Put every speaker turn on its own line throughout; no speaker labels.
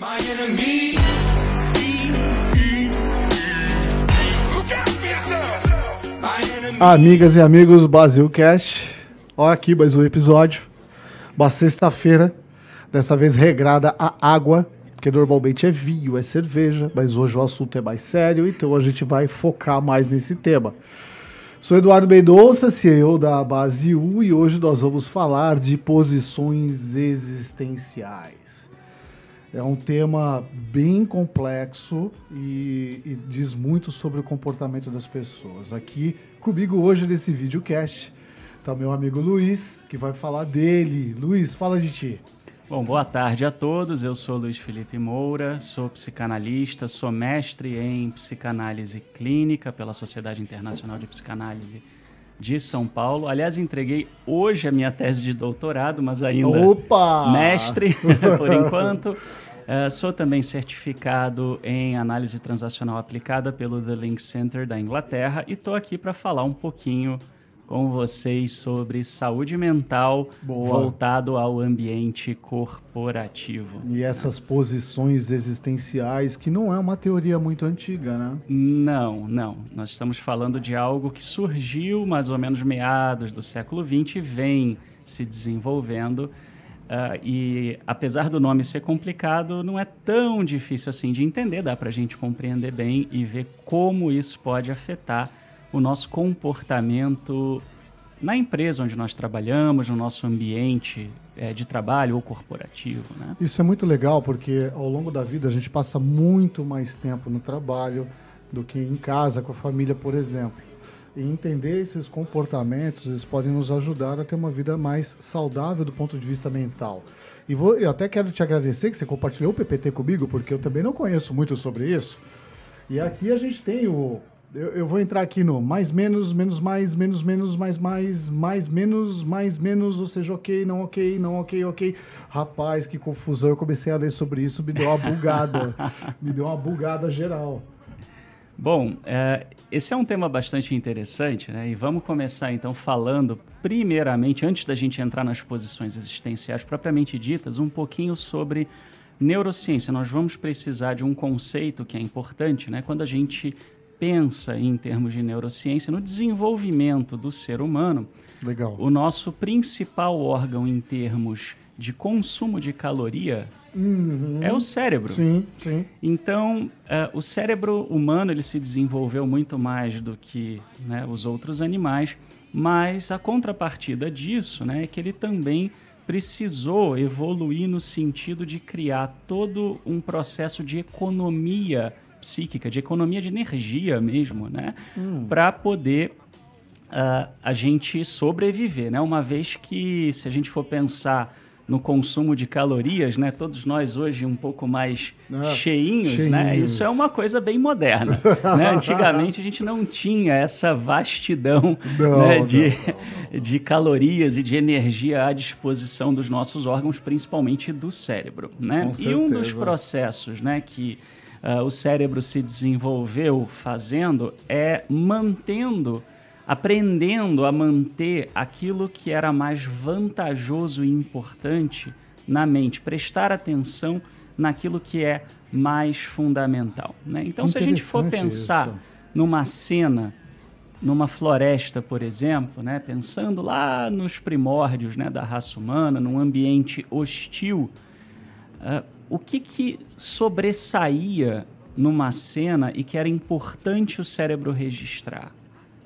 My enemy.
Amigas e amigos Brasilcast, olha aqui mais um episódio. Uma sexta-feira, dessa vez regrada a água, porque normalmente é vinho, é cerveja, mas hoje o assunto é mais sério, então a gente vai focar mais nesse tema. Sou Eduardo Mendonça, CEO da Base U, e hoje nós vamos falar de posições existenciais. É um tema bem complexo e, e diz muito sobre o comportamento das pessoas. Aqui comigo hoje nesse videocast está meu amigo Luiz, que vai falar dele. Luiz, fala de ti.
Bom, boa tarde a todos. Eu sou Luiz Felipe Moura, sou psicanalista, sou mestre em psicanálise clínica pela Sociedade Internacional de Psicanálise de São Paulo. Aliás, entreguei hoje a minha tese de doutorado, mas ainda
Opa!
mestre por enquanto. Eh, sou também certificado em análise transacional aplicada pelo The Link Center da Inglaterra e estou aqui para falar um pouquinho com vocês sobre saúde mental
Boa.
voltado ao ambiente corporativo.
E essas posições existenciais, que não é uma teoria muito antiga, né?
Não, não. Nós estamos falando de algo que surgiu mais ou menos meados do século XX e vem se desenvolvendo. Ah, e apesar do nome ser complicado, não é tão difícil assim de entender, dá para a gente compreender bem e ver como isso pode afetar o nosso comportamento na empresa onde nós trabalhamos, no nosso ambiente eh, de trabalho ou corporativo. Né?
Isso é muito legal porque ao longo da vida a gente passa muito mais tempo no trabalho do que em casa com a família, por exemplo. E entender esses comportamentos, eles podem nos ajudar a ter uma vida mais saudável do ponto de vista mental. E vou, eu até quero te agradecer que você compartilhou o PPT comigo, porque eu também não conheço muito sobre isso. E aqui a gente tem o. Eu, eu vou entrar aqui no mais, menos, menos, mais, menos, menos, mais, mais, mais, menos, mais, menos, ou seja, ok, não ok, não ok, ok. Rapaz, que confusão. Eu comecei a ler sobre isso, me deu uma bugada. me deu uma bugada geral.
Bom, é, esse é um tema bastante interessante, né? E vamos começar então falando, primeiramente, antes da gente entrar nas posições existenciais propriamente ditas, um pouquinho sobre neurociência. Nós vamos precisar de um conceito que é importante, né? Quando a gente pensa em termos de neurociência, no desenvolvimento do ser humano,
Legal.
o nosso principal órgão em termos de consumo de caloria é o cérebro.
Sim, sim.
Então, eh, o cérebro humano ele se desenvolveu muito mais do que né, os outros animais, mas a contrapartida disso né, é que ele também precisou evoluir no sentido de criar todo um processo de economia psíquica, de economia de energia mesmo, né, para poder ah, a gente sobreviver, né? Uma vez que se a gente for pensar no consumo de calorias, né? Todos nós hoje um pouco mais
Ah,
cheinhos, né?
cheinhos.
Isso é uma coisa bem moderna, né? Antigamente a gente não tinha essa vastidão
Não,
né?
não,
de, de calorias e de energia à disposição dos nossos órgãos, principalmente do cérebro, né?
Com
E um dos
certeza.
processos, né? Que ah, o cérebro se desenvolveu fazendo é mantendo aprendendo a manter aquilo que era mais vantajoso e importante na mente, prestar atenção naquilo que é mais fundamental. Né? Então, se a gente for pensar
isso.
numa cena, numa floresta, por exemplo, né? pensando lá nos primórdios né, da raça humana, num ambiente hostil, ah, o que, que sobressaía numa cena e que era importante o cérebro registrar?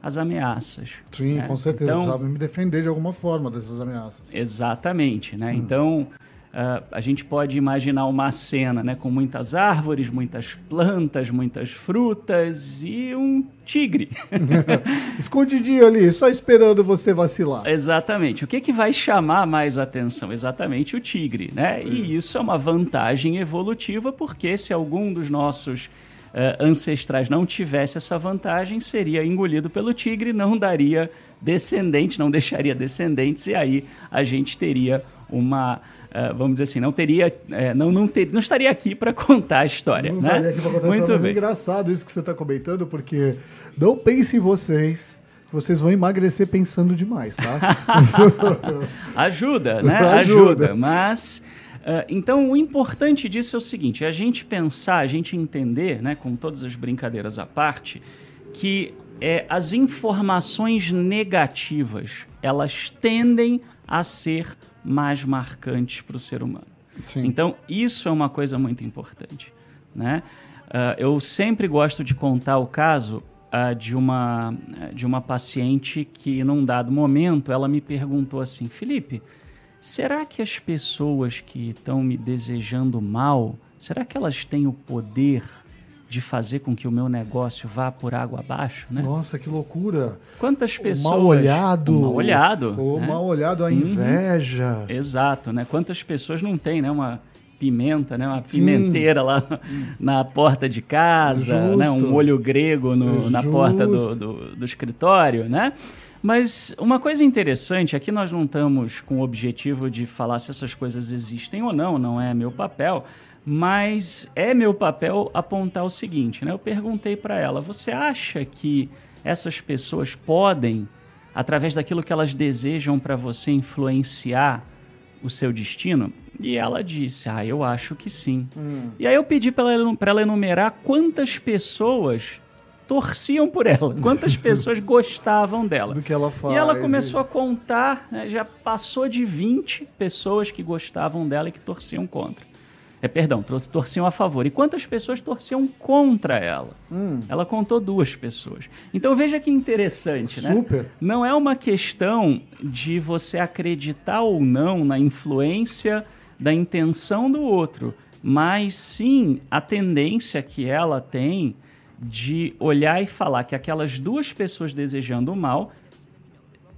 As ameaças.
Sim,
né?
com certeza.
Então,
precisava me defender de alguma forma dessas ameaças.
Exatamente,
Hum.
né? Então, ah, a gente pode imaginar uma cena né, com muitas árvores, muitas plantas, muitas frutas e um tigre.
Escondidinho ali, só esperando você vacilar.
Exatamente. O que, que vai chamar mais atenção? Exatamente o tigre, né? E isso é uma vantagem evolutiva, porque se algum dos nossos ancestrais não tivesse essa vantagem, seria engolido pelo tigre, não daria descendente, não deixaria descendentes, e aí a gente teria uma. eh, vamos dizer assim, não teria. eh, não, não, ter, não estaria aqui para contar a história.
Não
né?
estaria aqui pra contar
Muito
história, mas é engraçado isso que você está comentando, porque não pense em vocês, vocês vão emagrecer pensando demais, tá?
Ajuda, né?
Ajuda.
Ajuda. Mas Uh, então, o importante disso é o seguinte: é a gente pensar, a gente entender, né, com todas as brincadeiras à parte, que é, as informações negativas elas tendem a ser mais marcantes para o ser humano.
Sim.
Então, isso é uma coisa muito importante. Né? Uh, eu sempre gosto de contar o caso uh, de, uma, de uma paciente que, num dado momento, ela me perguntou assim: Felipe, será que as pessoas que estão me desejando mal, será que elas têm o poder de fazer com que o meu negócio vá por água abaixo, né?
Nossa, que loucura.
Quantas pessoas...
O mal olhado.
O mal olhado.
O
né?
mal olhado, a inveja.
Exato, né? Quantas pessoas não têm, né? Uma pimenta, né? Uma
Sim.
pimenteira lá na porta de casa,
Justo.
né? Um molho grego no- na porta do, do, do escritório, né? Mas uma coisa interessante, aqui nós não estamos com o objetivo de falar se essas coisas existem ou não, não é meu papel, mas é meu papel apontar o seguinte, né? Eu perguntei para ela, você acha que essas pessoas podem, através daquilo que elas desejam para você, influenciar o seu destino? E ela disse, ah, eu acho que sim. E aí eu pedi para ela, ela enumerar quantas pessoas torciam por ela, quantas pessoas gostavam dela.
Do que ela faz.
E ela começou a contar, né, já passou de 20 pessoas que gostavam dela e que torciam contra. É, perdão, tor- torciam a favor. E quantas pessoas torciam contra ela?
Hum.
Ela contou duas pessoas. Então veja que interessante, né?
Super.
Não é uma questão de você acreditar ou não na influência da intenção do outro, mas sim a tendência que ela tem de olhar e falar que aquelas duas pessoas desejando o mal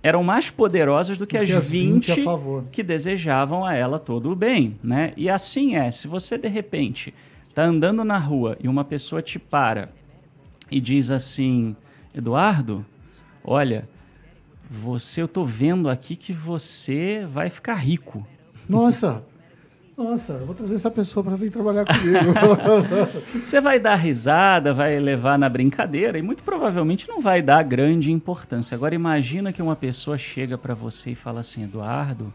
eram mais poderosas do que as
que as 20
20
a favor.
que desejavam a ela todo o bem, né? E assim é, se você de repente tá andando na rua e uma pessoa te para e diz assim, Eduardo, olha, você, eu tô vendo aqui que você vai ficar rico.
Nossa. Nossa, eu vou trazer essa pessoa para vir trabalhar comigo.
Você vai dar risada, vai levar na brincadeira e muito provavelmente não vai dar grande importância. Agora imagina que uma pessoa chega pra você e fala assim, Eduardo,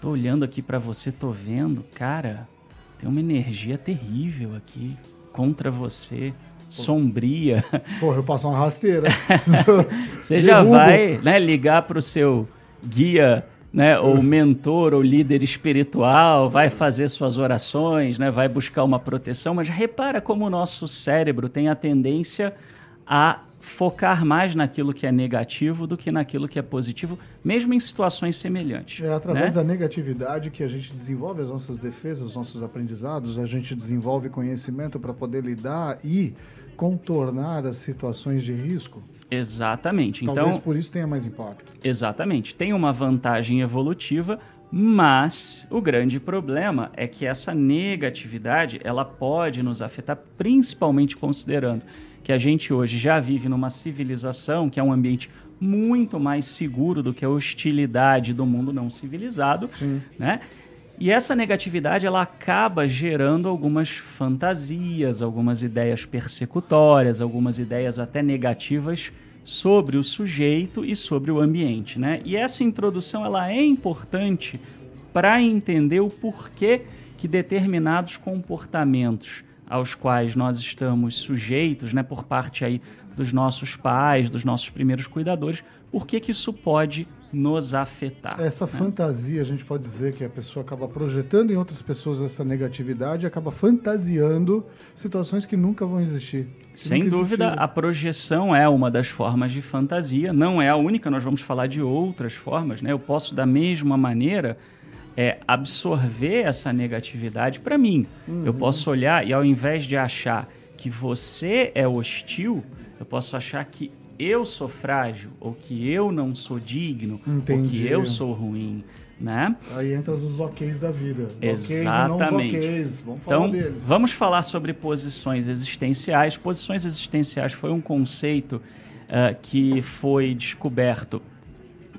tô olhando aqui pra você, tô vendo, cara, tem uma energia terrível aqui contra você, sombria.
Porra, eu passo uma rasteira.
Você já vai né, ligar para o seu guia, né, ou mentor, ou líder espiritual, vai fazer suas orações, né, vai buscar uma proteção, mas repara como o nosso cérebro tem a tendência a focar mais naquilo que é negativo do que naquilo que é positivo, mesmo em situações semelhantes.
É através
né?
da negatividade que a gente desenvolve as nossas defesas, os nossos aprendizados, a gente desenvolve conhecimento para poder lidar e contornar as situações de risco.
Exatamente.
Talvez
Então,
por isso tenha mais impacto.
Exatamente. Tem uma vantagem evolutiva, mas o grande problema é que essa negatividade ela pode nos afetar, principalmente considerando que a gente hoje já vive numa civilização que é um ambiente muito mais seguro do que a hostilidade do mundo não civilizado,
Sim.
né? E essa negatividade ela acaba gerando algumas fantasias, algumas ideias persecutórias, algumas ideias até negativas sobre o sujeito e sobre o ambiente, né? E essa introdução ela é importante para entender o porquê que determinados comportamentos aos quais nós estamos sujeitos, né, por parte aí dos nossos pais, dos nossos primeiros cuidadores, por que que isso pode nos afetar?
Essa
né?
fantasia, a gente pode dizer que a pessoa acaba projetando em outras pessoas essa negatividade e acaba fantasiando situações que nunca vão existir.
Sem dúvida,
existiram.
a projeção é uma das formas de fantasia, não é a única, nós vamos falar de outras formas, né? Eu posso, da mesma maneira, é, absorver essa negatividade para mim. Eu posso olhar e, ao invés de achar que você é hostil, eu posso achar que eu sou frágil, ou que eu não sou digno, ou que
Entendi.
eu sou ruim, né?
Aí entra os OKs da vida.
Exatamente.
Vamos falar
Então,
deles.
vamos falar sobre posições existenciais. Posições existenciais foi um conceito ah, que foi descoberto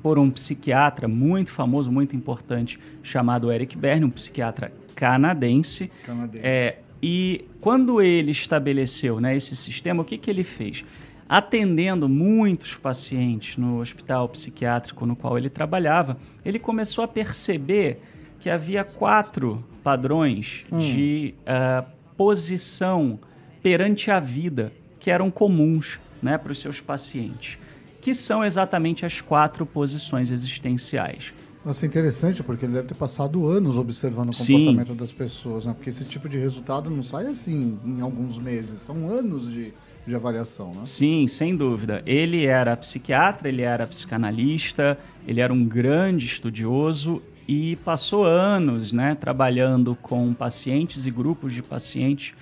por um psiquiatra muito famoso, muito importante, chamado Eric Berne, um psiquiatra canadense.
Canadense.
É, e quando ele estabeleceu né, esse sistema, o que, que ele fez? Atendendo muitos pacientes no hospital psiquiátrico no qual ele trabalhava, ele começou a perceber que havia quatro padrões de ah, posição perante a vida que eram comuns né, para os seus pacientes, que são exatamente as quatro posições existenciais.
Nossa, é interessante, porque ele deve ter passado anos observando o
Sim.
comportamento das pessoas, né? Porque esse tipo de resultado não sai assim em alguns meses, são anos de, de avaliação, né?
Sim, sem dúvida. Ele era psiquiatra, ele era psicanalista, ele era um grande estudioso e passou anos né, trabalhando com pacientes e grupos de pacientes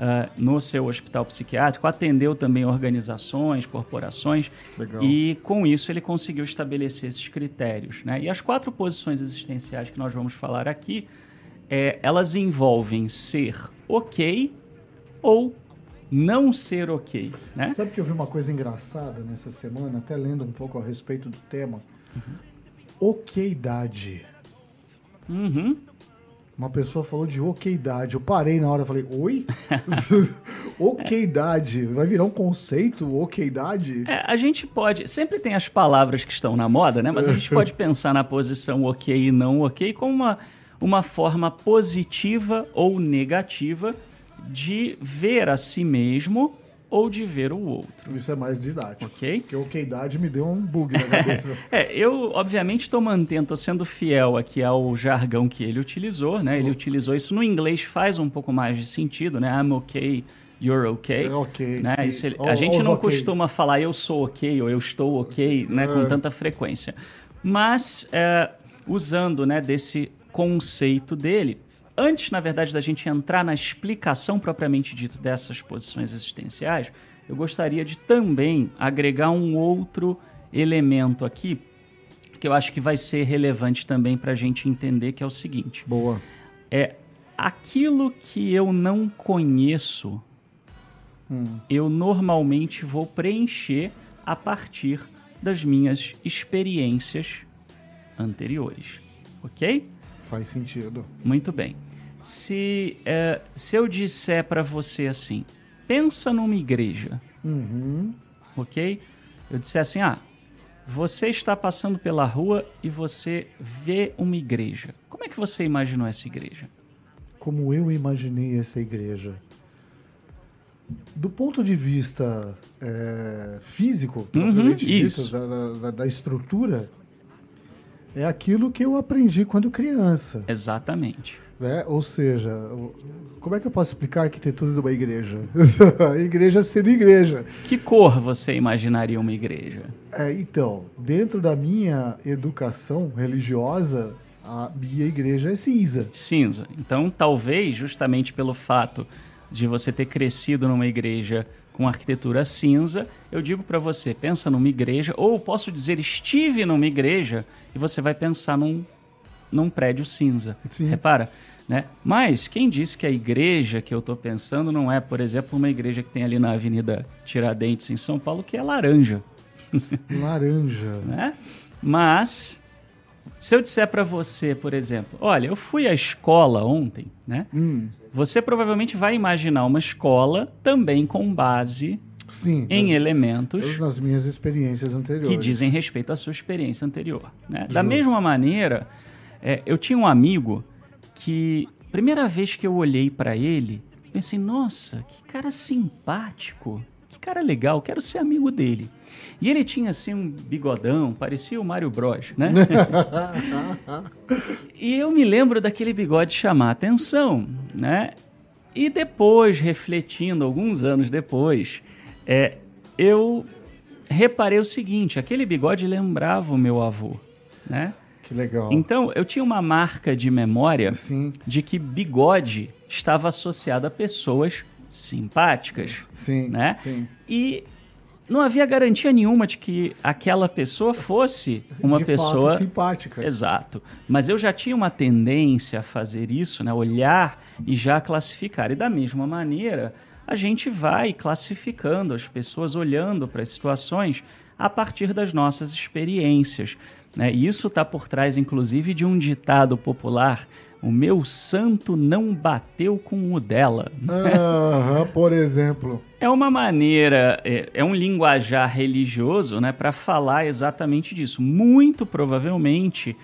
ah, no seu hospital psiquiátrico, atendeu também organizações, corporações,
Legal.
e com isso ele conseguiu estabelecer esses critérios. Né? E as quatro posições existenciais que nós vamos falar aqui, é, elas envolvem ser ok ou não ser ok. Né?
Sabe que eu vi uma coisa engraçada nessa semana, até lendo um pouco a respeito do tema? Okeidade.
Uhum.
Uma pessoa falou de okeidade. Eu parei na hora e falei, oi? okeidade. Vai virar um conceito, okeidade?
É, a gente pode. Sempre tem as palavras que estão na moda, né? Mas a gente pode pensar na posição ok e não ok como uma, uma forma positiva ou negativa de ver a si mesmo ou de ver o outro.
Isso é mais didático.
Ok?
Porque okeidade me deu um bug na cabeça.
É, eu obviamente estou mantendo, estou sendo fiel aqui ao jargão que ele utilizou, né? Ele utilizou isso no inglês, faz um pouco mais de sentido, né? I'm okay, you're okay.
É ok,
né?
sim.
Isso ele- a gente não
okays.
costuma falar eu sou ok ou eu estou ok, né? Com
É.
tanta frequência. Mas é, usando, né? Desse conceito dele, antes, na verdade, da gente entrar na explicação propriamente dita dessas posições existenciais, eu gostaria de também agregar um outro elemento aqui que eu acho que vai ser relevante também para a gente entender que é o seguinte:
Boa.
é aquilo que eu não conheço,
Hum.
eu normalmente vou preencher a partir das minhas experiências anteriores, ok?
Faz sentido.
Muito bem. Se, é, se eu disser para você assim, pensa numa igreja,
Uhum.
ok? Eu disser assim, ah, você está passando pela rua e você vê uma igreja. Como é que você imaginou essa igreja?
Como eu imaginei essa igreja. Do ponto de vista é, físico, dito,
Uhum, isso.
da, da- da estrutura, é aquilo que eu aprendi quando criança.
Exatamente.
Né? Ou seja, como é que eu posso explicar a arquitetura de uma igreja? igreja sendo igreja.
Que cor você imaginaria uma igreja?
É, então, dentro da minha educação religiosa, a minha igreja é cinza.
Cinza. Então, talvez, justamente pelo fato de você ter crescido numa igreja com arquitetura cinza, eu digo para você, pensa numa igreja, ou posso dizer, estive numa igreja, e você vai pensar num, num prédio cinza.
Sim.
Repara? Né? Mas quem disse que a igreja que eu estou pensando não é, por exemplo, uma igreja que tem ali na Avenida Tiradentes, em São Paulo, que é laranja?
Laranja.
né? Mas se eu disser para você, por exemplo, olha, eu fui à escola ontem, né?
Hum,
Você provavelmente vai imaginar uma escola também com base
sim.
em
nas-
elementos
nas minhas experiências anteriores.
que dizem respeito à sua experiência anterior. Né? Da mesma maneira, é, eu tinha um amigo que, primeira vez que eu olhei para ele, pensei, nossa, que cara simpático, que cara legal, quero ser amigo dele. E ele tinha assim um bigodão, parecia o Mário Bros, né? e eu me lembro daquele bigode chamar atenção, né? E depois, refletindo, alguns anos depois, é, eu reparei o seguinte: aquele bigode lembrava o meu avô, né?
Que legal.
Então, eu tinha uma marca de memória
Sim,
de que bigode estava associado a pessoas simpáticas,
sim,
né?
sim.
E não havia garantia nenhuma de que aquela pessoa fosse uma
De
pessoa
fato, simpática.
Exato. Mas eu já tinha uma tendência a fazer isso, né? olhar e já classificar. E da mesma maneira, a gente vai classificando as pessoas, olhando para as situações a partir das nossas experiências. Né? Isso está por trás, inclusive, de um ditado popular. O meu santo não bateu com o dela.
Aham, por exemplo.
É uma maneira, é, é um linguajar religioso né, para falar exatamente disso. Muito provavelmente,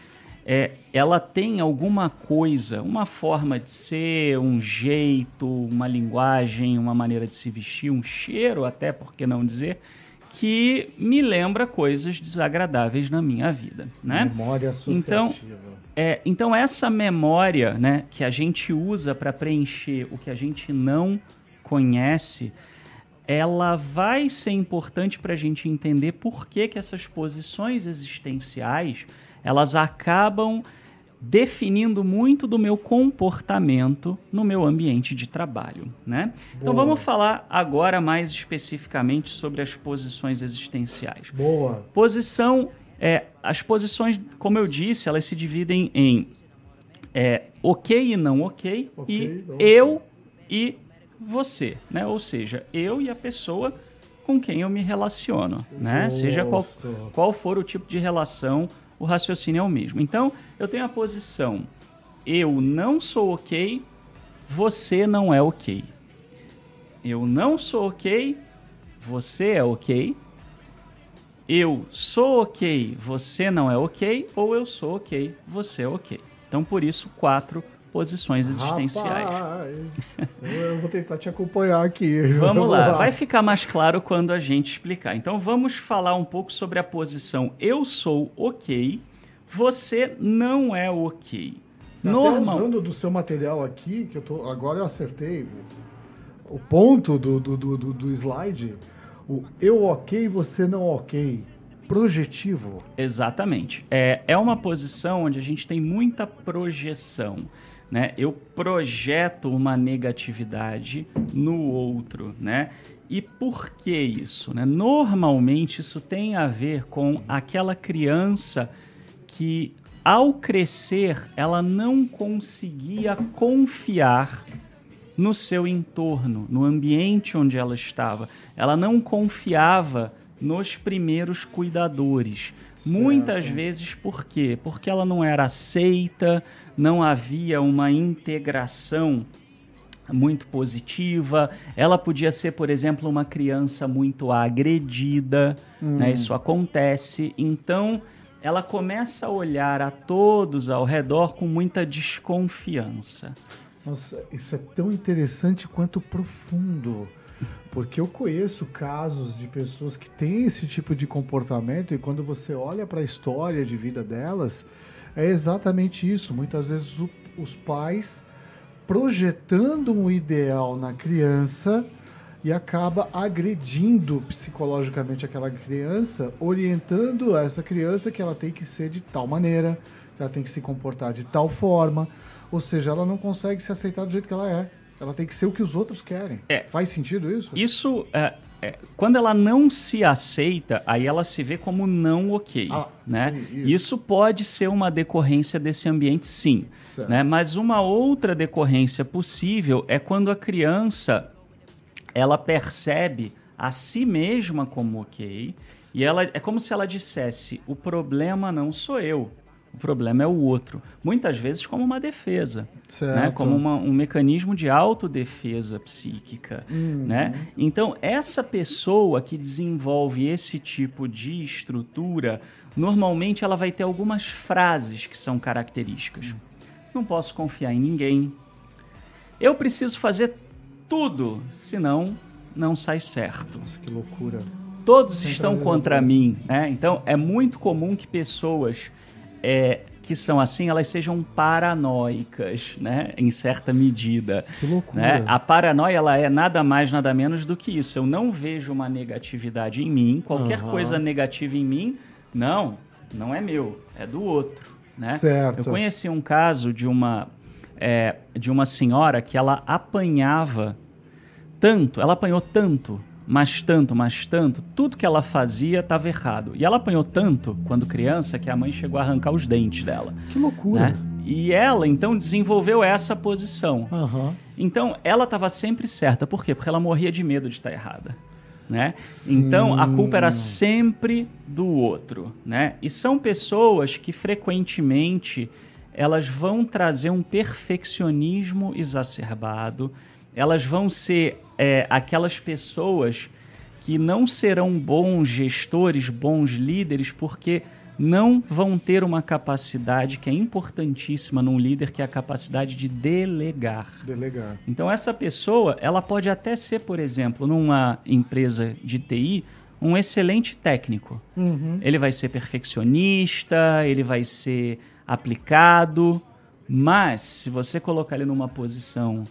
é, ela tem alguma coisa, uma forma de ser, um jeito, uma linguagem, uma maneira de se vestir, um cheiro, até por que não dizer, que me lembra coisas desagradáveis na minha vida, né?
Memória associativa.
Então, é, então essa memória, né, que a gente usa para preencher o que a gente não conhece, ela vai ser importante para a gente entender por que, que essas posições existenciais elas acabam definindo muito do meu comportamento no meu ambiente de trabalho, né? Então
Boa.
vamos falar agora mais especificamente sobre as posições existenciais.
Boa.
Posição, é, as posições, como eu disse, elas se dividem em é, ok e não ok,
Ok,
e
não
eu e você, né? Ou seja, eu e a pessoa com quem eu me relaciono, né? Seja qual, qual for o tipo de relação, o raciocínio é o mesmo. Então, eu tenho a posição eu não sou ok, você não é ok. Eu não sou ok, você é ok. Eu sou ok, você não é ok, ou eu sou ok, você é ok. Então, por isso, quatro posições existenciais.
Rapaz, eu vou tentar te acompanhar aqui.
Vamos lá, vai ficar mais claro quando a gente explicar. Então vamos falar um pouco sobre a posição eu sou ok, você não é ok.
Até
Normal.
usando do seu material aqui, que eu tô. Agora eu acertei o ponto do, do, do, do- do slide. O eu ok, você não ok. Projetivo.
Exatamente. É, é uma posição onde a gente tem muita projeção. Né? Eu projeto uma negatividade no outro. Né? E por que isso? Né? Normalmente isso tem a ver com aquela criança que, ao crescer, ela não conseguia confiar no seu entorno, no ambiente onde ela estava. Ela não confiava nos primeiros cuidadores. Muitas vezes por quê? Porque ela não era aceita, não havia uma integração muito positiva. Ela podia ser, por exemplo, uma criança muito agredida, né? Isso acontece. Então, ela começa a olhar a todos ao redor com muita desconfiança.
Nossa, isso é tão interessante quanto profundo. Porque eu conheço casos de pessoas que têm esse tipo de comportamento e quando você olha para a história de vida delas, é exatamente isso. Muitas vezes o- os pais projetando um ideal na criança e acaba agredindo psicologicamente aquela criança, orientando essa criança que ela tem que ser de tal maneira, que ela tem que se comportar de tal forma, ou seja, ela não consegue se aceitar do jeito que ela é. Ela tem que ser o que os outros querem.
É.
Faz sentido isso?
Isso, é, é, quando ela não se aceita, aí ela se vê como não ok.
Ah,
né?
sim, isso.
isso. pode ser uma decorrência desse ambiente, sim.
Certo.
Né? Mas uma outra decorrência possível é quando a criança ela percebe a si mesma como ok e ela é como se ela dissesse: o problema não sou eu. O problema é o outro. Muitas vezes como uma defesa, né? como uma- um mecanismo de autodefesa psíquica.
Uhum.
Né? Então, essa pessoa que desenvolve esse tipo de estrutura, normalmente ela vai ter algumas frases que são características. Não posso confiar em ninguém. Eu preciso fazer tudo, senão não sai certo.
Nossa, que loucura.
Todos estão contra mim. Né? Então, é muito comum que pessoas é, que são assim, elas sejam paranoicas, né? em certa medida.
Que loucura.
Né? A paranoia ela é nada mais, nada menos do que isso. Eu não vejo uma negatividade em mim, qualquer
Aham.
coisa negativa em mim, não, não é meu, é do outro. Né?
Certo.
Eu conheci um caso de uma, é, de uma senhora que ela apanhava tanto, ela apanhou tanto, mas tanto, mas tanto, tudo que ela fazia estava errado. E ela apanhou tanto quando criança que a mãe chegou a arrancar os dentes dela.
Que loucura.
Né? E ela então desenvolveu essa posição.
Aham.
Então, ela estava sempre certa. Por quê? Porque ela morria de medo de estar errada. Né? Então, a culpa era sempre do outro. Né? E são pessoas que frequentemente elas vão trazer um perfeccionismo exacerbado. Elas vão ser é, aquelas pessoas que não serão bons gestores, bons líderes, porque não vão ter uma capacidade que é importantíssima num líder, que é a capacidade de delegar.
Delegar.
Então essa pessoa, ela pode até ser, por exemplo, numa empresa de TI, um excelente técnico. Ele vai ser perfeccionista, ele vai ser aplicado, mas se você colocar ele numa posição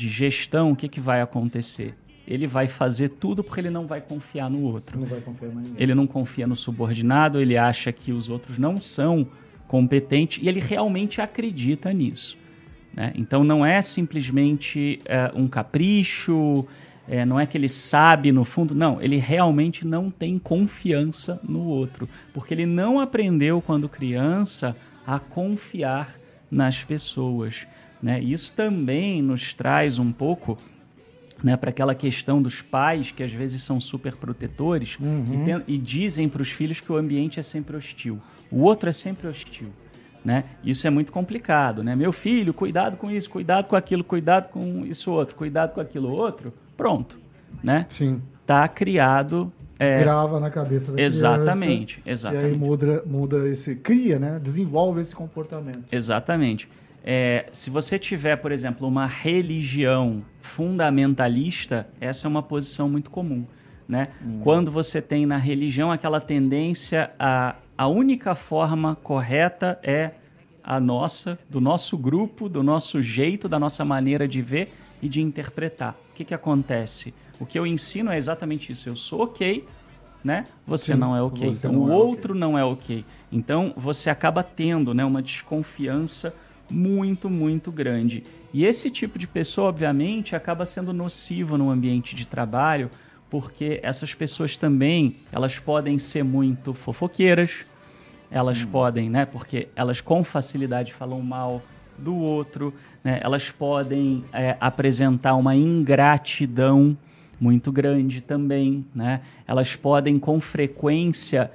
de gestão, o que, que vai acontecer? Ele vai fazer tudo porque ele não vai confiar no outro.
Não vai confiar mais ninguém.
Ele não confia no subordinado, ele acha que os outros não são competentes e ele realmente acredita nisso. né? Então não é simplesmente é, um capricho, é, não é que ele sabe no fundo, não, ele realmente não tem confiança no outro, porque ele não aprendeu quando criança a confiar nas pessoas. Né? Isso também nos traz um pouco né, para aquela questão dos pais que às vezes são super protetores e, ten- e dizem para os filhos que o ambiente é sempre hostil. O outro é sempre hostil. Né? Isso é muito complicado. Né? Meu filho, cuidado com isso, cuidado com aquilo, cuidado com isso outro, cuidado com aquilo outro. Pronto. Né?
Sim.
Tá criado. é,
Grava na cabeça da
Exatamente,
criança. E aí
exatamente.
muda, muda esse. Cria, né? Desenvolve esse comportamento.
Exatamente. É, se você tiver, por exemplo, uma religião fundamentalista, essa é uma posição muito comum. Né? Quando você tem na religião aquela tendência a a única forma correta é a nossa, do nosso grupo, do nosso jeito, da nossa maneira de ver e de interpretar. O que, que acontece? O que eu ensino é exatamente isso. Eu sou ok, né? Você
Sim,
não é ok. Então o
é
outro não é ok. Então você acaba tendo né, uma desconfiança muito, muito grande. E esse tipo de pessoa, obviamente, acaba sendo nocivo no ambiente de trabalho, porque essas pessoas também elas podem ser muito fofoqueiras, elas podem, né? Porque elas com facilidade falam mal do outro, né? Elas podem é, apresentar uma ingratidão muito grande também, né? Elas podem com frequência,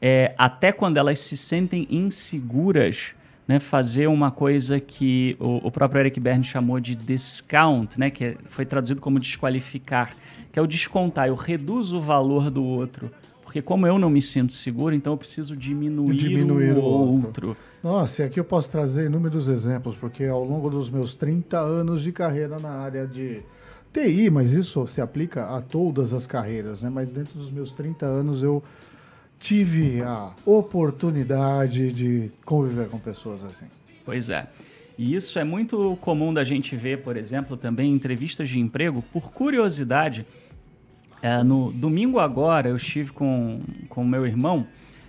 é, até quando elas se sentem inseguras, né, fazer uma coisa que o, o próprio Eric Berne chamou de discount, né, que é- foi traduzido como desqualificar, que é o descontar. Eu reduzo o valor do outro, porque como eu não me sinto seguro, então eu preciso diminuir,
Diminuir
o
o outro.
outro.
Nossa, e aqui eu posso trazer inúmeros exemplos, porque ao longo dos meus 30 anos de carreira na área de TI, mas isso se aplica a todas as carreiras, né? Mas dentro dos meus 30 anos eu tive a oportunidade de conviver com pessoas assim.
Pois é. E isso é muito comum da gente ver, por exemplo, também em entrevistas de emprego. Por curiosidade, é, no domingo agora eu estive com o meu irmão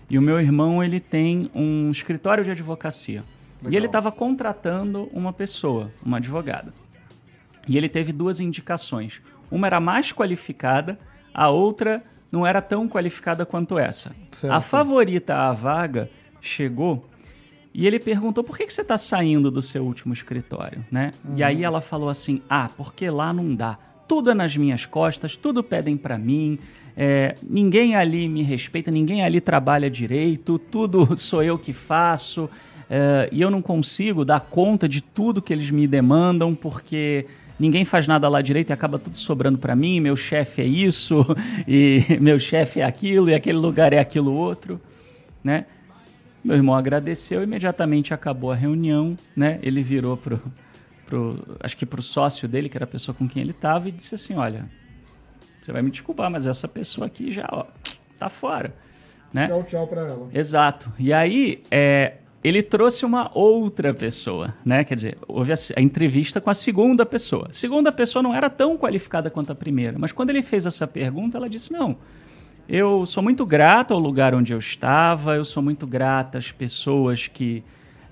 e o meu irmão ele tem um escritório de advocacia. E
Legal.
ele estava contratando uma pessoa, uma advogada. E ele teve duas indicações. Uma era mais qualificada, a outra não era tão qualificada quanto essa.
Certo.
A favorita à vaga chegou e ele perguntou por que, que você está saindo do seu último escritório, né? E aí ela falou assim, ah, porque lá não dá. Tudo é nas minhas costas, tudo pedem para mim, é, ninguém ali me respeita, ninguém ali trabalha direito, tudo sou eu que faço, é, e eu não consigo dar conta de tudo que eles me demandam, porque ninguém faz nada lá direito e acaba tudo sobrando para mim, meu chefe é isso, e meu chefe é aquilo, e aquele lugar é aquilo outro, né? Meu irmão agradeceu, imediatamente acabou a reunião, né? Ele virou pro, pro acho que pro sócio dele, que era a pessoa com quem ele estava, e disse assim: "Olha, você vai me desculpar, mas essa pessoa aqui já, ó, tá fora", né?
Tchau, tchau pra ela.
Exato. E aí, é, ele trouxe uma outra pessoa, né? Quer dizer, houve a, a entrevista com a segunda pessoa. A segunda pessoa não era tão qualificada quanto a primeira, mas quando ele fez essa pergunta, ela disse: não. Eu sou muito grata ao lugar onde eu estava, eu sou muito grata às pessoas que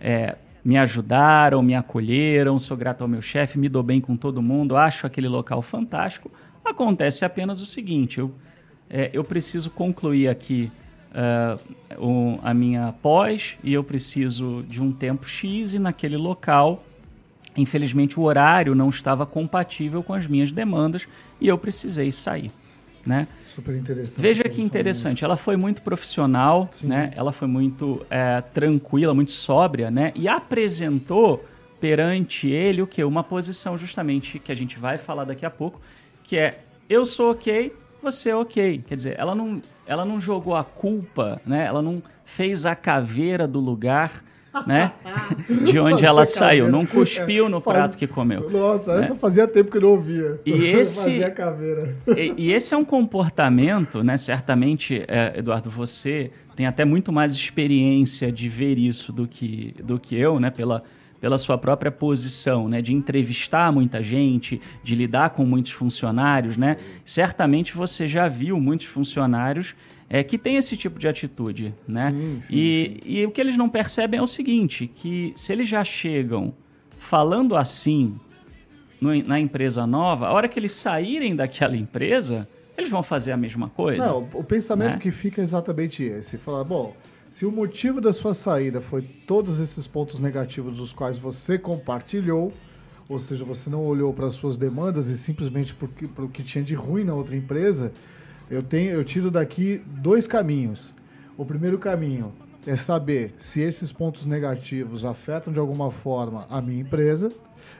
é, me ajudaram, me acolheram, sou grata ao meu chefe, me dou bem com todo mundo, acho aquele local fantástico. Acontece apenas o seguinte: eu, é, eu preciso concluir aqui o- a minha pós e eu preciso de um tempo X e naquele local infelizmente o horário não estava compatível com as minhas demandas e eu precisei sair, né?
Super interessante.
Veja que interessante, ela foi muito profissional, né? Ela foi muito é, tranquila, muito sóbria, né? E apresentou perante ele o que? Uma posição justamente que a gente vai falar daqui a pouco, que é eu sou ok, você é ok. Quer dizer, ela não, ela não jogou a culpa, né? Ela não fez a caveira do lugar, né? De onde ela saiu, não cuspiu no prato que comeu.
Nossa,
né?
essa fazia tempo que eu não ouvia.
E esse-
fazia caveira.
E, e esse é um comportamento, né? Certamente, é, Eduardo, você tem até muito mais experiência de ver isso do que, do que eu, né? Pela, pela sua própria posição, né? De entrevistar muita gente, de lidar com muitos funcionários, né? Certamente você já viu muitos funcionários é, que têm esse tipo de atitude, né?
Sim, sim,
e, e o que eles não percebem é o seguinte, que se eles já chegam falando assim no- na empresa nova, a hora que eles saírem daquela empresa, eles vão fazer a mesma coisa.
Não, o pensamento
Né?
que fica é exatamente esse. Falar, bom, se o motivo da sua saída foi todos esses pontos negativos dos quais você compartilhou, ou seja, você não olhou para as suas demandas e simplesmente para o que tinha de ruim na outra empresa, eu tenho, eu tiro daqui dois caminhos. O primeiro caminho é saber se esses pontos negativos afetam de alguma forma a minha empresa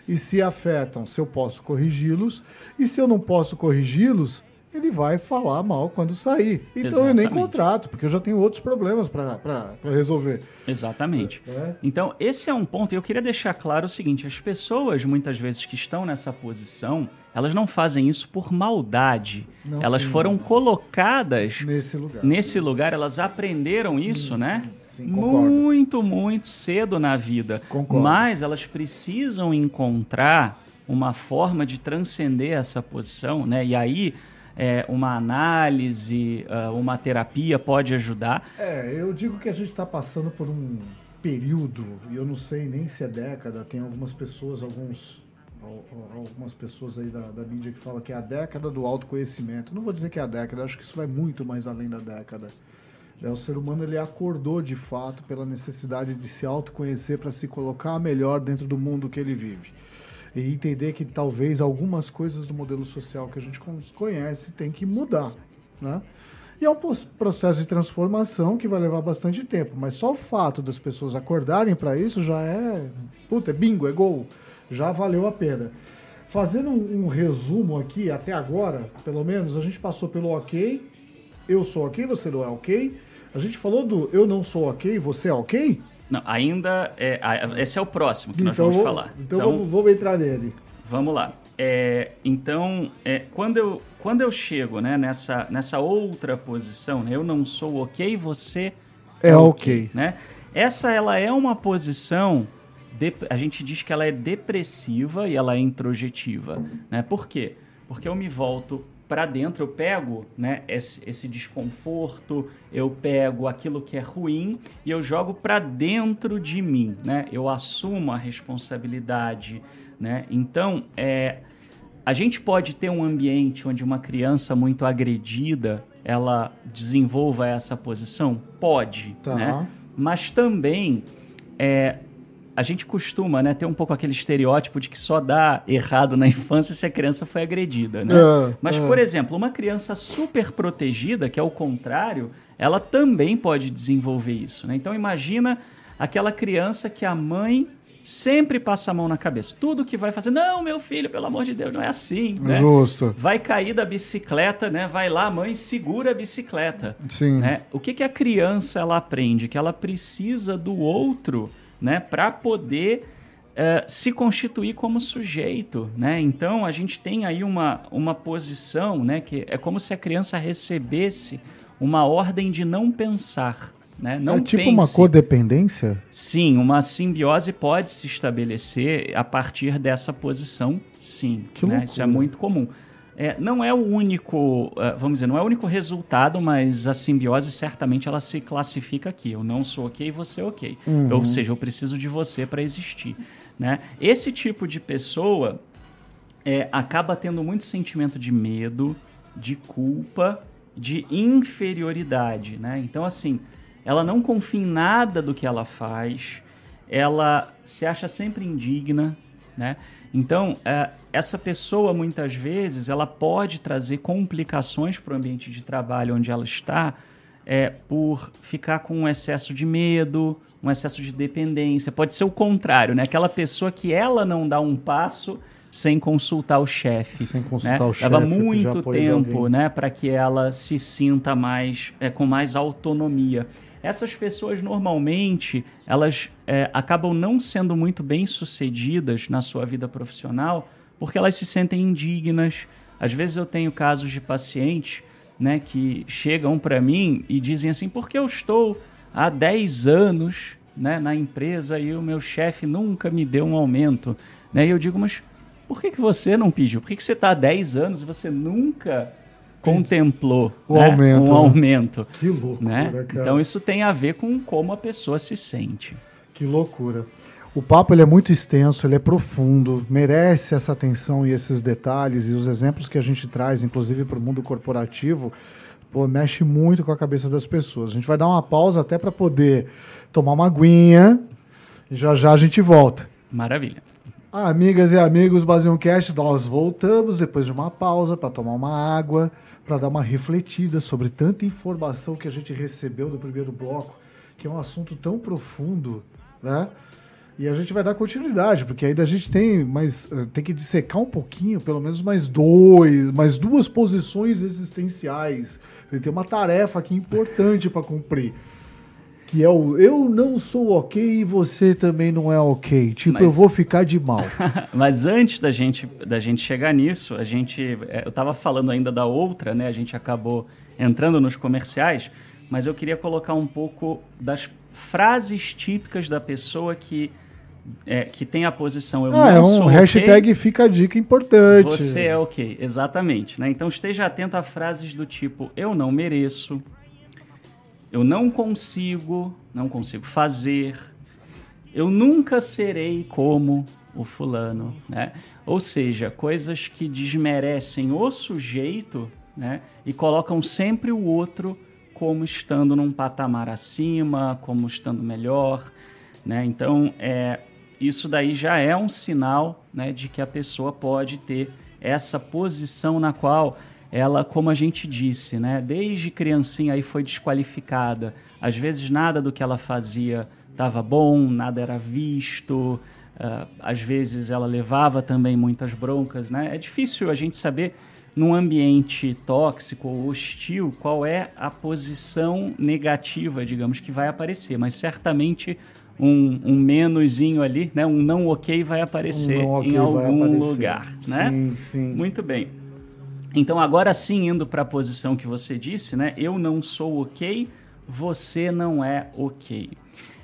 e se afetam, se eu posso corrigi-los e se eu não posso corrigi-los, ele vai falar mal quando sair. Então eu nem
Exatamente.
contrato, porque eu já tenho outros problemas para resolver.
Exatamente.
É.
Então, esse é um ponto. E eu queria deixar claro o seguinte: as pessoas, muitas vezes, que estão nessa posição, elas não fazem isso por maldade.
Não,
elas
sim.
foram colocadas
Nesse lugar.
nesse lugar, elas aprenderam isso, né?
sim, sim,
muito, muito cedo na vida.
Concordo.
Mas elas precisam encontrar uma forma de transcender essa posição, né? E aí é, uma análise, ah, uma terapia pode ajudar.
É, eu digo que a gente está passando por um período, e eu não sei nem se é década, tem algumas pessoas, alguns al- al- algumas pessoas aí da, da mídia que falam que é a década do autoconhecimento. Não vou dizer que é a década, acho que isso vai muito mais além da década. É, o ser humano ele acordou de fato pela necessidade de se autoconhecer para se colocar melhor dentro do mundo que ele vive. E entender que talvez algumas coisas do modelo social que a gente con- conhece tem que mudar. Né? E é um processo de transformação que vai levar bastante tempo, mas só o fato das pessoas acordarem para isso já é. Puta, é bingo, é gol. Já valeu a pena. Fazendo um, um resumo aqui, até agora, pelo menos, a gente passou pelo ok, eu sou ok, você não é ok. A gente falou do eu não sou ok, você é ok?
Não, ainda é, esse é o próximo que nós
então
vamos
vou-
falar.
Então, vamos, vamos entrar nele.
Vamos lá. É, então, é, quando, eu, quando eu chego né, nessa, nessa outra posição, né, eu não sou ok, você
É ok.
Né? Essa ela é uma posição, de- a gente diz que ela é depressiva e ela é introjetiva. Né? Por quê? Porque eu me volto para dentro, eu pego né, esse, esse desconforto, eu pego aquilo que é ruim e eu jogo para dentro de mim. Né? Eu assumo a responsabilidade. Né? Então, é, a gente pode ter um ambiente onde uma criança muito agredida ela desenvolva essa posição? Pode,
Tá.
né? Mas também é, a gente costuma né, ter um pouco aquele estereótipo de que só dá errado na infância se a criança foi agredida, né?
É,
Mas,
é.
por exemplo, uma criança super protegida, que é o contrário, ela também pode desenvolver isso, né? Então imagina aquela criança que a mãe sempre passa a mão na cabeça. Tudo que vai fazer, não, meu filho, pelo amor de Deus, não é assim, né?
Justo.
Vai cair da bicicleta, né? Vai lá, mãe, segura a bicicleta.
Sim.
Né? O que, que a criança ela aprende? Que ela precisa do outro, né? Para poder eh, se constituir como sujeito, né? Então a gente tem aí uma, uma posição, né? Que é como se a criança recebesse uma ordem de não pensar, né? Não
é tipo
pense.
uma codependência?
Sim, uma simbiose pode se estabelecer a partir dessa posição, sim.
Que
né? Isso é muito comum. É, não é o único, eh, vamos dizer, não é o único resultado, mas a simbiose certamente ela se classifica aqui. Eu não sou ok, você é ok.
Uhum.
Ou seja, eu preciso de você para existir. Né? Esse tipo de pessoa é, acaba tendo muito sentimento de medo, de culpa, de inferioridade, né? Então, assim, ela não confia em nada do que ela faz, ela se acha sempre indigna, né? Então, é, essa pessoa, muitas vezes, ela pode trazer complicações para o ambiente de trabalho onde ela está, é, por ficar com um excesso de medo, um excesso de dependência. Pode ser o contrário, né? Aquela pessoa que ela não dá um passo, sem consultar o chefe.
Sem consultar
né?
o
Leva
chefe, pedir
muito tempo, né, para que ela se sinta mais é, com mais autonomia. Essas pessoas normalmente elas é, acabam não sendo muito bem sucedidas na sua vida profissional porque elas se sentem indignas. Às vezes eu tenho casos de pacientes né, que chegam para mim e dizem assim: porque eu estou há 10 anos né, na empresa e o meu chefe nunca me deu um aumento. Né? E eu digo, mas por que, que você não pediu? Por que, que você está há 10 anos e você nunca contemplou
O
né,
aumento,
um
né?
aumento?
Que loucura,
Né?
cara.
Então isso tem a ver com como a pessoa se sente.
Que loucura. O papo ele é muito extenso, ele é profundo, merece essa atenção e esses detalhes e os exemplos que a gente traz, inclusive para o mundo corporativo, pô, mexe muito com a cabeça das pessoas. A gente vai dar uma pausa até para poder tomar uma aguinha e já já a gente volta.
Maravilha.
Amigas e amigos, Basion Cast, nós voltamos depois de uma pausa para tomar uma água, para dar uma refletida sobre tanta informação que a gente recebeu do primeiro bloco, que é um assunto tão profundo, né? E a gente vai dar continuidade, porque ainda a gente tem mais eh, tem que dissecar um pouquinho, pelo menos mais dois, mais duas posições existenciais. Tem uma tarefa aqui importante para cumprir. Que é o eu não sou ok e você também não é ok. Tipo,
Mas-
eu vou ficar de mal.
Mas antes da gente, da gente chegar nisso, a gente, é, eu estava falando ainda da outra, né? A gente acabou entrando nos comerciais, mas eu queria colocar um pouco das frases típicas da pessoa que é, que tem a posição eu
Ah, é
não
um
sou ok,
hashtag fica a dica importante.
você é ok, exatamente. Né? Então esteja atento a frases do tipo eu não mereço, eu não consigo, não consigo fazer, eu nunca serei como o fulano, né? Ou seja, coisas que desmerecem o sujeito, né? E colocam sempre o outro como estando num patamar acima, como estando melhor, né? Então, é, isso daí já é um sinal, né, de que a pessoa pode ter essa posição na qual ela, como a gente disse, né, desde criancinha aí foi desqualificada. Às vezes nada do que ela fazia estava bom, nada era visto. ah, às vezes ela levava também muitas broncas, né? É difícil a gente saber num ambiente tóxico ou hostil qual é a posição negativa, digamos, que vai aparecer, mas certamente um, um menuzinho ali, né, um não ok vai aparecer
Um não ok
em algum
aparecer.
lugar, né?
Sim, sim.
Muito bem. Então, agora sim, indo para a posição que você disse, né? Eu não sou ok, você não é ok.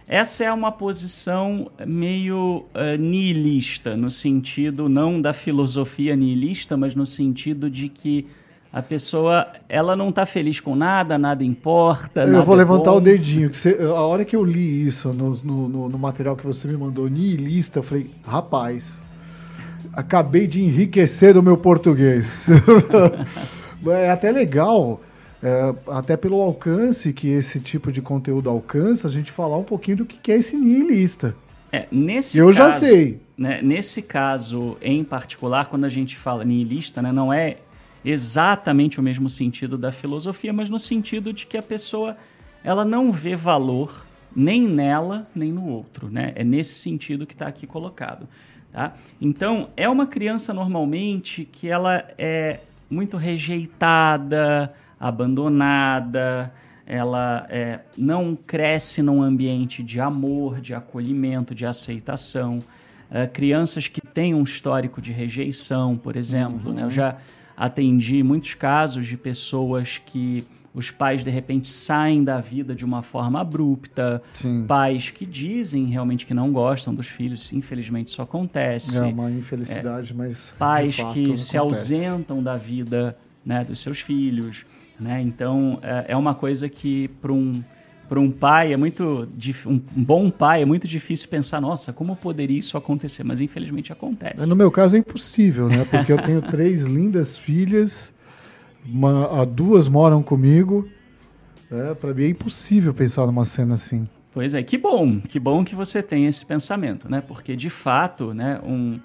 Essa é uma posição meio nihilista, no sentido não da filosofia nihilista, mas no sentido de que a pessoa ela não está feliz com nada, nada importa.
Eu
nada
vou
é
levantar
bom.
o dedinho. Que você- a hora que eu li isso no, no, no- no material que você me mandou, nihilista, eu falei, rapaz, acabei de enriquecer o meu português. é até legal, é, até pelo alcance que esse tipo de conteúdo alcança, a gente falar um pouquinho do que é esse nihilista.
É, nesse
Eu já
caso-
sei.
né, nesse caso em particular, quando a gente fala nihilista, né, não é exatamente o mesmo sentido da filosofia, mas no sentido de que a pessoa ela não vê valor nem nela nem no outro, né? É nesse sentido que está aqui colocado, tá? Então é uma criança normalmente que ela é muito rejeitada, abandonada, ela é, não cresce num ambiente de amor, de acolhimento, de aceitação. É, crianças que têm um histórico de rejeição, por exemplo. né? Eu já atendi muitos casos de pessoas que os pais de repente saem da vida de uma forma abrupta,
Sim.
pais que dizem realmente que não gostam dos filhos, infelizmente isso acontece
É uma infelicidade, mas.
pais
fato,
que se
acontece.
ausentam da vida né, dos seus filhos. Né? Então, é, é uma coisa que para um, para um pai é muito. um bom pai é muito difícil pensar, nossa, como poderia isso acontecer? Mas infelizmente acontece.
No meu caso é impossível, né? Porque eu tenho três lindas filhas, uma, a duas moram comigo. É, para mim é impossível pensar numa cena assim.
Pois é, que bom, que bom que você tem esse pensamento, né? Porque de fato, né, um,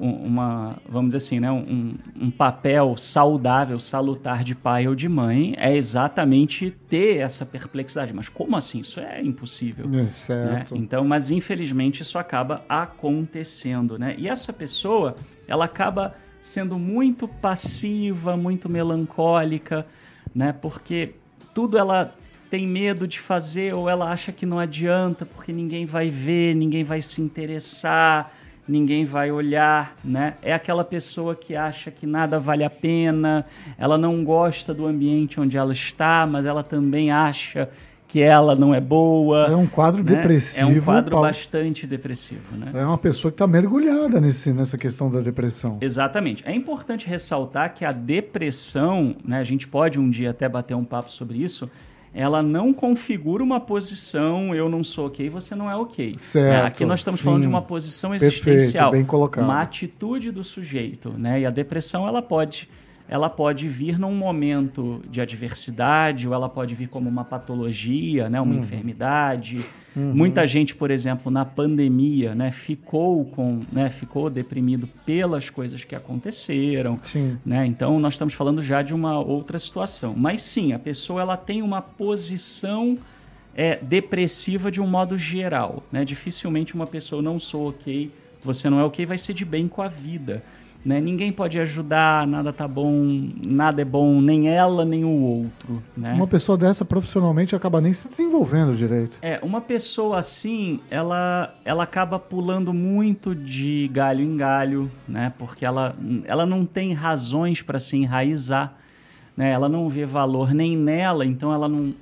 um- uma, vamos dizer assim, né, um, um papel saudável, salutar de pai ou de mãe é exatamente ter essa perplexidade. Mas como assim? Isso é impossível.
É
né?
certo.
Então, mas infelizmente isso acaba acontecendo, né? E essa pessoa, ela acaba sendo muito passiva, muito melancólica, né? Porque tudo ela tem medo de fazer ou ela acha que não adianta porque ninguém vai ver, ninguém vai se interessar, ninguém vai olhar, né? É aquela pessoa que acha que nada vale a pena, ela não gosta do ambiente onde ela está, mas ela também acha que ela não é boa.
É um quadro
né?
depressivo.
É um quadro
Paulo.
bastante depressivo, né?
É uma pessoa que está mergulhada nesse, nessa questão da depressão.
Exatamente. É importante ressaltar que a depressão, né, a gente pode um dia até bater um papo sobre isso, ela não configura uma posição eu não sou ok, você não é ok.
Certo,
Né, Aqui nós estamos
sim.
falando de uma posição
Perfeito,
existencial,
bem colocado.
uma atitude do sujeito, né? E a depressão ela pode ela pode vir num momento de adversidade ou ela pode vir como uma patologia, né, uma
Uhum.
enfermidade. Muita gente, por exemplo, na pandemia, né, ficou com, né, ficou deprimido pelas coisas que aconteceram.
Sim.
Né? Então, nós estamos falando já de uma outra situação. Mas sim, a pessoa ela tem uma posição é, depressiva de um modo geral. Né? Dificilmente uma pessoa não sou ok, você não é ok, vai ser de bem com a vida. Né? Ninguém pode ajudar, nada tá bom, nada é bom, nem ela, nem o outro. Né?
Uma pessoa dessa profissionalmente acaba nem se desenvolvendo direito.
É, uma pessoa assim, ela, ela acaba pulando muito de galho em galho, né? Porque ela, ela não tem razões para se enraizar, né? Ela não vê valor nem nela, então ela não,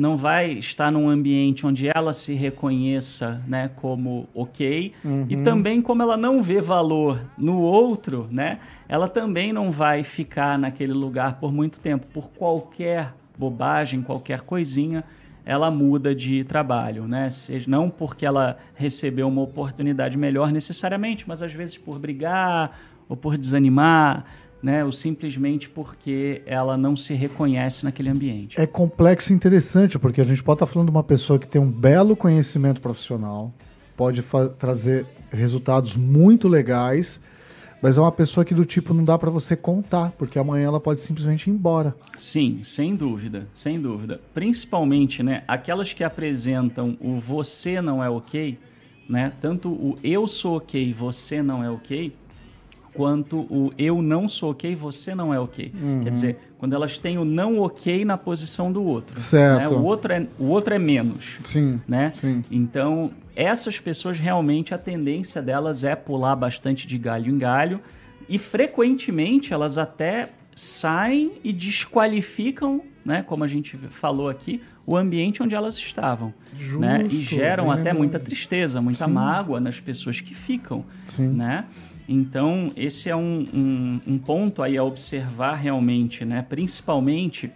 não vai estar num ambiente onde ela se reconheça, né, como ok, e também como ela não vê valor no outro, né? Ela também não vai ficar naquele lugar por muito tempo, por qualquer bobagem, qualquer coisinha, ela muda de trabalho, né? Seja, não porque ela recebeu uma oportunidade melhor necessariamente, mas às vezes por brigar ou por desanimar, né? Ou simplesmente porque ela não se reconhece naquele ambiente.
É complexo e interessante, porque a gente pode estar falando de uma pessoa que tem um belo conhecimento profissional, pode trazer resultados muito legais, mas é uma pessoa que do tipo não dá para você contar, porque amanhã ela pode simplesmente ir embora.
Sim, sem dúvida, sem dúvida. Principalmente, né, aquelas que apresentam o você não é ok, né? Tanto o eu sou ok, você não é ok, quanto o eu não sou ok, você não é ok.
Uhum.
Quer dizer, quando elas têm o não ok na posição do outro.
Certo.
né? O, outro é, o outro é menos.
Sim.
Né?
Sim.
Então, essas pessoas realmente a tendência delas é pular bastante de galho em galho e frequentemente elas até saem e desqualificam, né, como a gente falou aqui, o ambiente onde elas estavam, né? E
Justo,
geram até muita tristeza, muita
Sim.
mágoa nas pessoas que ficam,
Sim.
né? Então, esse é um, um, um ponto aí a observar realmente, né? Principalmente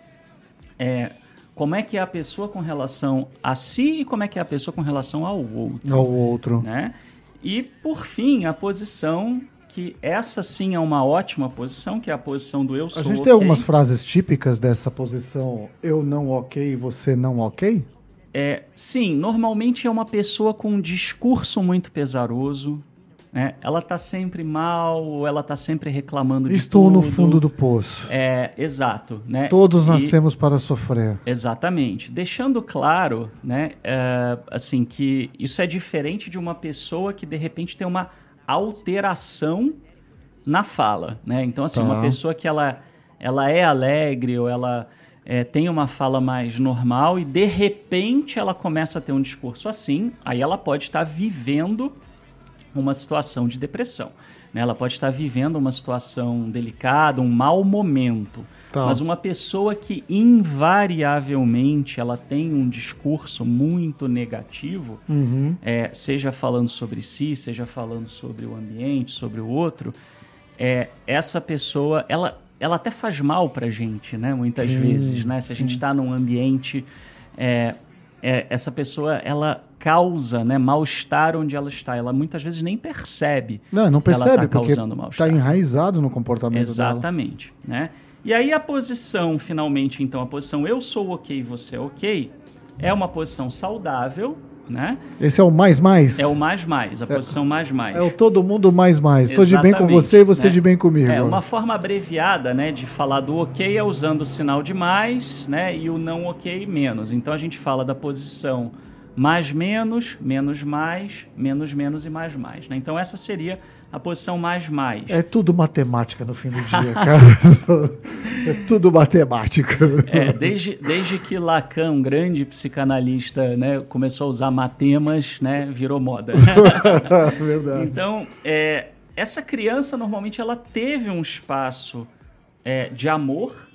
é, como é que é a pessoa com relação a si e como é que é a pessoa com relação ao outro,
Ao outro.
né? E, por fim, a posição que essa sim é uma ótima posição, que é a posição do eu sou
A gente tem algumas frases típicas dessa posição eu não ok, você não ok?
É, sim, normalmente é uma pessoa com um discurso muito pesaroso, né? Ela tá sempre mal, ou ela tá sempre reclamando de
Estou no fundo do poço.
É, exato, né?
Todos
E-
nascemos para sofrer.
Exatamente. Deixando claro, né, é, assim, que isso é diferente de uma pessoa que de repente tem uma alteração na fala, né? Então, assim,
Tá.
uma pessoa que ela, ela é alegre ou ela é, tem uma fala mais normal e de repente ela começa a ter um discurso assim, aí ela pode estar vivendo uma situação de depressão. Né? Ela pode estar vivendo uma situação delicada, um mau momento.
Tá.
Mas uma pessoa que invariavelmente ela tem um discurso muito negativo,
Uhum.
é, seja falando sobre si, seja falando sobre o ambiente, sobre o outro, é, essa pessoa, ela, ela até faz mal pra gente, né? Muitas
Sim,
vezes, né? Se a gente
sim.
está num ambiente, é, é, essa pessoa, ela causa né, mal-estar onde ela está. Ela muitas vezes nem percebe
Não, não
que ela
percebe,
tá
porque
causando
está
mal-estar.
enraizado no comportamento dela.
Exatamente, né? E aí a posição, finalmente, então, a posição eu sou ok, você é ok, é uma posição saudável, né?
Esse é o mais mais?
É o mais mais, a posição mais mais.
É o todo mundo mais mais. Estou de bem com você e você
né?
de bem comigo.
É, uma forma abreviada, né, de falar do ok é usando o sinal de mais, né, e o não ok menos. Então a gente fala da posição mais menos, menos mais, menos menos e mais mais, né? Então essa seria a posição mais mais.
É tudo matemática no fim do dia, cara. é tudo matemática.
É, desde, desde que Lacan, um grande psicanalista, né, começou a usar matemas, né, virou moda.
Verdade.
Então, é, essa criança normalmente ela teve um espaço é, de amor,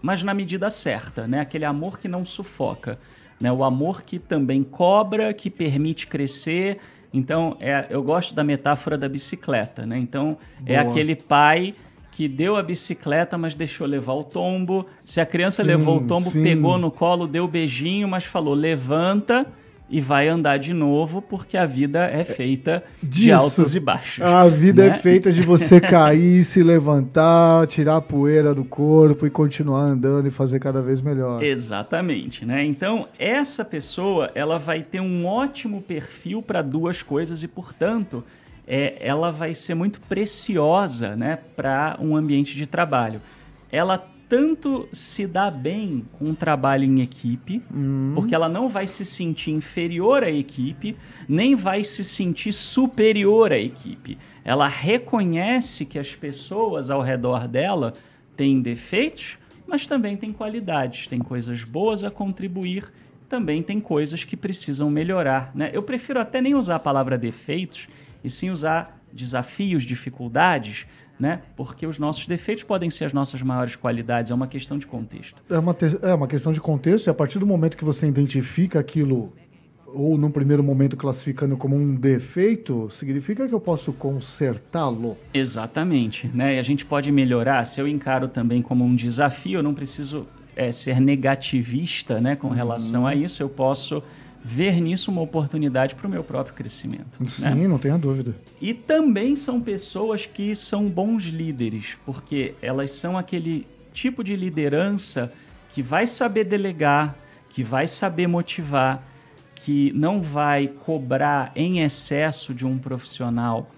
mas na medida certa, né? Aquele amor que não sufoca, né? O amor que também cobra, que permite crescer. Então, é, eu gosto da metáfora da bicicleta, né? Então, é
Boa.
aquele pai que deu a bicicleta, mas deixou levar o tombo. Se a criança
Sim,
levou o tombo,
sim.
pegou no colo, deu beijinho, mas falou: levanta e vai andar de novo, porque a vida é feita de altos e baixos.
A vida
né?
é feita de você cair, se levantar, tirar a poeira do corpo e continuar andando e fazer cada vez melhor.
Exatamente, né? Então, essa pessoa, ela vai ter um ótimo perfil para duas coisas e, portanto, é, ela vai ser muito preciosa, né, para um ambiente de trabalho. Ela tanto se dá bem com um trabalho em equipe, porque ela não vai se sentir inferior à equipe, nem vai se sentir superior à equipe. Ela reconhece que as pessoas ao redor dela têm defeitos, mas também tem qualidades, tem coisas boas a contribuir, também tem coisas que precisam melhorar. Né? Eu prefiro até nem usar a palavra defeitos, e sim usar desafios, dificuldades, né? porque os nossos defeitos podem ser as nossas maiores qualidades, é uma questão de contexto.
É uma, é uma questão de contexto, e a partir do momento que você identifica aquilo, ou num primeiro momento classificando como um defeito, significa que eu posso consertá-lo.
Exatamente, né? E a gente pode melhorar. Se eu encaro também como um desafio, eu não preciso é, ser negativista, né, com relação a isso. Eu posso ver nisso uma oportunidade para o meu próprio crescimento.
Sim,
né?
não tenha dúvida.
E também são pessoas que são bons líderes, porque elas são aquele tipo de liderança que vai saber delegar, que vai saber motivar, que não vai cobrar em excesso de um profissional,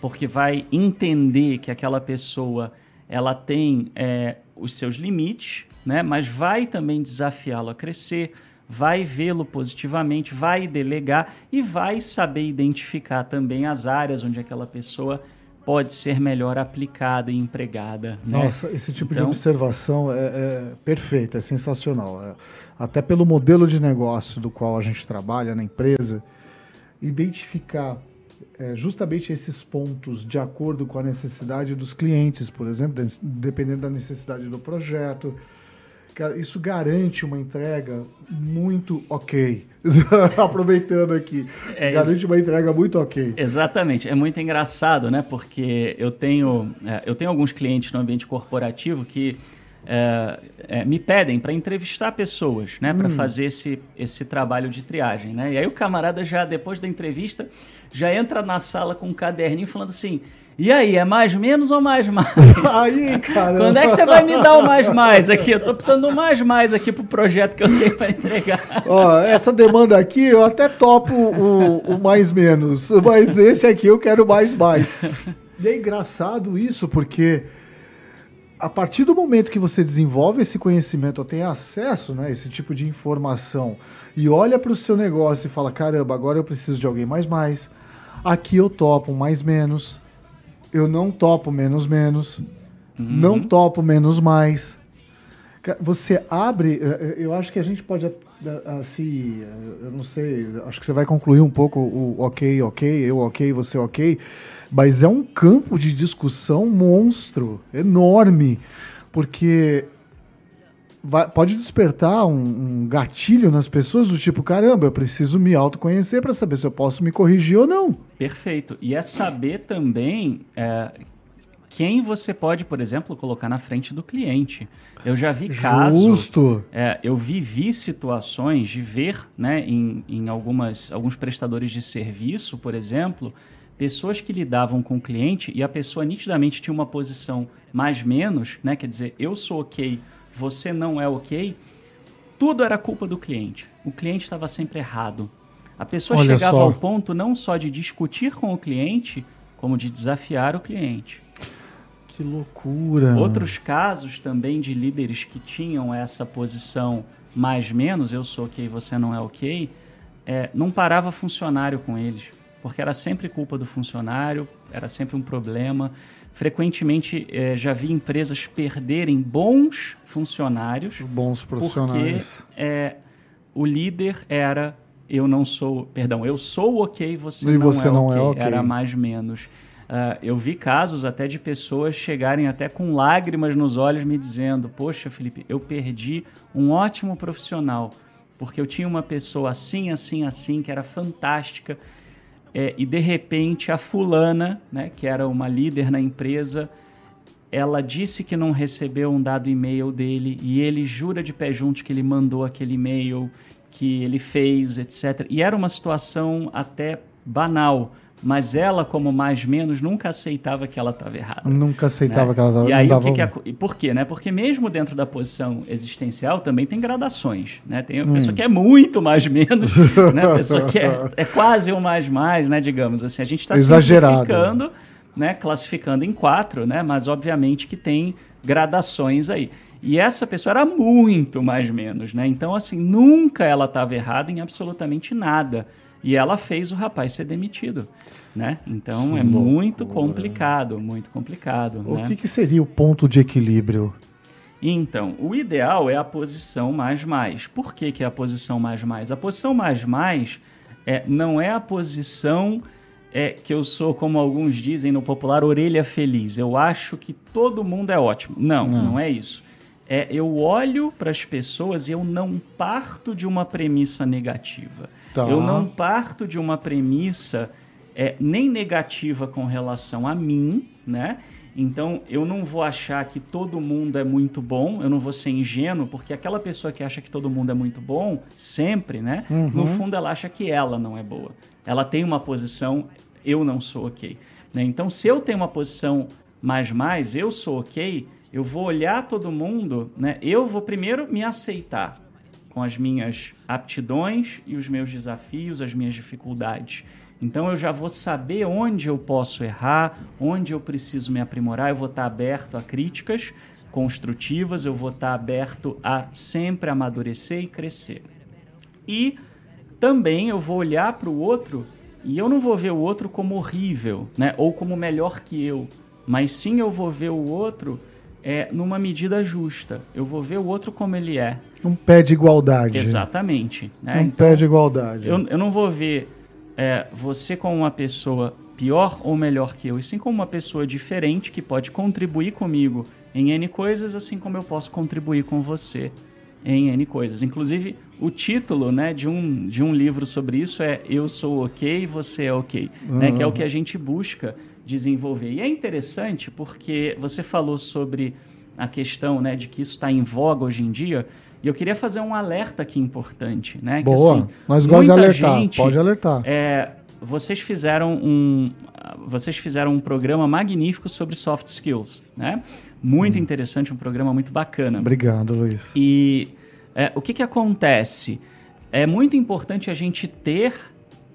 porque vai entender que aquela pessoa ela tem é, os seus limites, né? mas vai também desafiá-lo a crescer, vai vê-lo positivamente, vai delegar e vai saber identificar também as áreas onde aquela pessoa pode ser melhor aplicada e empregada. né?
Nossa, esse tipo de
Então-
observação é, é perfeito, é sensacional. É, até pelo modelo de negócio do qual a gente trabalha na empresa, identificar é, justamente esses pontos de acordo com a necessidade dos clientes, por exemplo, de- dependendo da necessidade do projeto. Cara, isso garante uma entrega muito ok. Aproveitando aqui.
É,
garante uma entrega muito ok.
Exatamente, é muito engraçado, né? Porque eu tenho, é, eu tenho alguns clientes no ambiente corporativo que é, é, me pedem para entrevistar pessoas, né? Para fazer esse, esse trabalho de triagem, né? E aí o camarada já, depois da entrevista, já entra na sala com um caderninho falando assim. E aí, é mais menos ou mais mais?
Aí, cara.
Quando é que você vai me dar o mais mais aqui? Eu tô precisando do mais mais aqui pro projeto que eu tenho para entregar.
Ó, essa demanda aqui eu até topo o, o mais menos, mas esse aqui eu quero mais mais. E é engraçado isso, porque a partir do momento que você desenvolve esse conhecimento, ou tem acesso né, a esse tipo de informação, e olha para o seu negócio e fala: caramba, agora eu preciso de alguém mais mais, aqui eu topo mais menos, eu não topo menos menos, não topo menos mais. Você abre, eh, eh, eu acho que a gente pode, eh, assim, eu não sei, acho que você vai concluir um pouco o ok, ok, eu ok, você ok, mas é um campo de discussão monstro, enorme, porque vai- pode despertar um, um gatilho nas pessoas do tipo, caramba, eu preciso me autoconhecer para saber se eu posso me corrigir ou não.
Perfeito. E é saber também é, quem você pode, por exemplo, colocar na frente do cliente. Eu já vi casos.
Justo.
É, eu vivi situações de ver, né, em, em algumas, alguns prestadores de serviço, por exemplo, pessoas que lidavam com o cliente e a pessoa nitidamente tinha uma posição mais menos, né, quer dizer, eu sou ok, você não é ok, tudo era culpa do cliente. O cliente estava sempre errado. A pessoa
Olha
chegava
só.
ao ponto não só de discutir com o cliente, como de desafiar o cliente.
Que loucura.
Outros casos também de líderes que tinham essa posição mais menos, eu sou ok, você não é ok, é, não parava funcionário com eles. porque era sempre culpa do funcionário, era sempre um problema. Frequentemente eh, já vi empresas perderem bons funcionários
Bons
porque
profissionais.
é, o líder era eu não sou, perdão, eu sou ok, você,
E
não,
você
é
não
ok.
é ok.
Era mais menos. Ah, eu vi casos até de pessoas chegarem até com lágrimas nos olhos me dizendo: Poxa, Felipe, eu perdi um ótimo profissional porque eu tinha uma pessoa assim, assim, assim que era fantástica é, e de repente a fulana, né, que era uma líder na empresa, ela disse que não recebeu um dado e-mail dele e ele jura de pé juntos que ele mandou aquele e-mail, que ele fez, etc. E era uma situação até banal, mas ela, como mais menos, nunca aceitava que ela estava errada.
Nunca aceitava
né?
que ela tava-
E
não
aí, o que, que e por quê? Né? Porque mesmo dentro da posição existencial também tem gradações. Né? Tem a
Hum.
pessoa que é muito mais menos, né? a pessoa que é, é quase o mais mais, né? digamos assim. A gente está simplificando, né? classificando em quatro, né? mas obviamente que tem gradações aí. E essa pessoa era muito mais menos, né? Então, assim, nunca ela estava errada em absolutamente nada. E ela fez o rapaz ser demitido, né? Então, é muito complicado, muito complicado,
O
né?
que, que seria o ponto de equilíbrio?
Então, o ideal é a posição mais mais. Por que, que é a posição mais mais? A posição mais mais é, não é a posição é, que eu sou, como alguns dizem no popular, orelha feliz. Eu acho que todo mundo é ótimo. Não, não, é isso. É, eu olho para as pessoas e eu não parto de uma premissa negativa.
Tá.
Eu não parto de uma premissa é, nem negativa com relação a mim, né? Então eu não vou achar que todo mundo é muito bom, eu não vou ser ingênuo, porque aquela pessoa que acha que todo mundo é muito bom, sempre, né? No fundo ela acha que ela não é boa. Ela tem uma posição, eu não sou ok. né? Então se eu tenho uma posição mais mais, eu sou ok, eu vou olhar todo mundo, né? Eu vou primeiro me aceitar com as minhas aptidões e os meus desafios, as minhas dificuldades. Então eu já vou saber onde eu posso errar, onde eu preciso me aprimorar, eu vou estar aberto a críticas construtivas, eu vou estar aberto a sempre amadurecer e crescer. E também eu vou olhar para o outro e eu não vou ver o outro como horrível, né? Ou como melhor que eu, mas sim eu vou ver o outro é, numa medida justa. Eu vou ver o outro como ele é.
Um pé de igualdade.
Exatamente. Né?
Um
Então,
pé de igualdade.
eu, eu não vou ver é, você como uma pessoa pior ou melhor que eu, e sim como uma pessoa diferente que pode contribuir comigo em N coisas, assim como eu posso contribuir com você em N coisas. Inclusive, o título né, de, um, de um livro sobre isso é Eu Sou Ok, Você é Ok, né, que é o que a gente busca desenvolver. E é interessante porque você falou sobre a questão né, de que isso está em voga hoje em dia, e eu queria fazer um alerta aqui importante. Né, que,
Boa.
assim,
Nós gostamos de alertar.
gente-
Pode alertar.
é, vocês fizeram um vocês fizeram um programa magnífico sobre soft skills, né? Muito interessante, um programa muito bacana.
Obrigado, Luiz.
E é, o que, que acontece? É muito importante a gente ter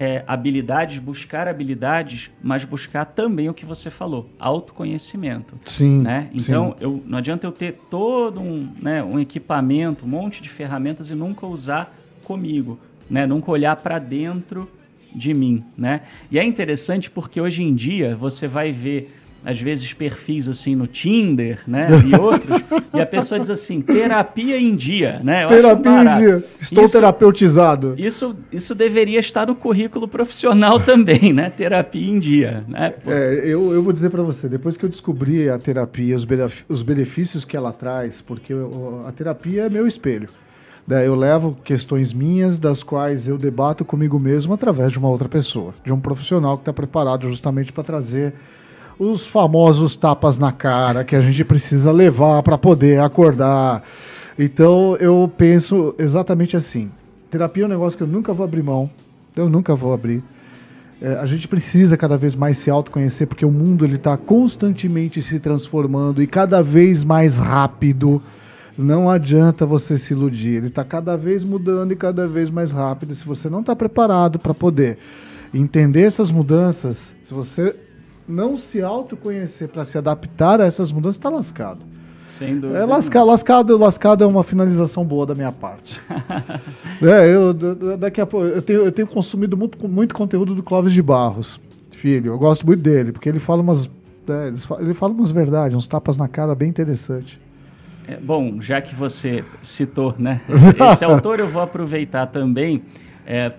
é, habilidades, buscar habilidades, mas buscar também o que você falou, autoconhecimento.
Sim.
Né? Então,
sim.
eu, não adianta eu ter todo um, né, um equipamento, um monte de ferramentas e nunca usar comigo, né? nunca olhar para dentro de mim. Né? E é interessante porque hoje em dia você vai ver, às vezes, perfis assim no Tinder né? e outros, e a pessoa diz assim: terapia em dia. Né? Eu
Terapia em dia. Estou
Isso-
terapeutizado.
Isso, isso deveria estar no currículo profissional também, né? Terapia em dia. Né?
É, eu, eu vou dizer pra você, depois que eu descobri a terapia, os benefícios que ela traz, porque eu- a terapia é meu espelho. né? Eu levo questões minhas, das quais eu debato comigo mesmo através de uma outra pessoa, de um profissional que está preparado justamente para trazer os famosos tapas na cara que a gente precisa levar para poder acordar. Então eu penso exatamente assim: terapia é um negócio que eu nunca vou abrir mão, eu nunca vou abrir. É, a gente precisa cada vez mais se autoconhecer porque o mundo ele está constantemente se transformando e cada vez mais rápido. Não adianta você se iludir. Ele está cada vez mudando e cada vez mais rápido. Se você não está preparado para poder entender essas mudanças, se você não se autoconhecer para se adaptar a essas mudanças, está lascado.
Sem dúvida.
É, lasca, lascado, lascado é uma finalização boa da minha parte. é, eu, da- da- daqui a pouco, eu tenho, eu tenho consumido muito, muito conteúdo do Clóvis de Barros, filho. Eu gosto muito dele, porque ele fala umas. é, ele fa- ele fala umas verdades, uns tapas na cara bem interessantes.
É, bom, já que você citou né, esse autor, eu vou aproveitar também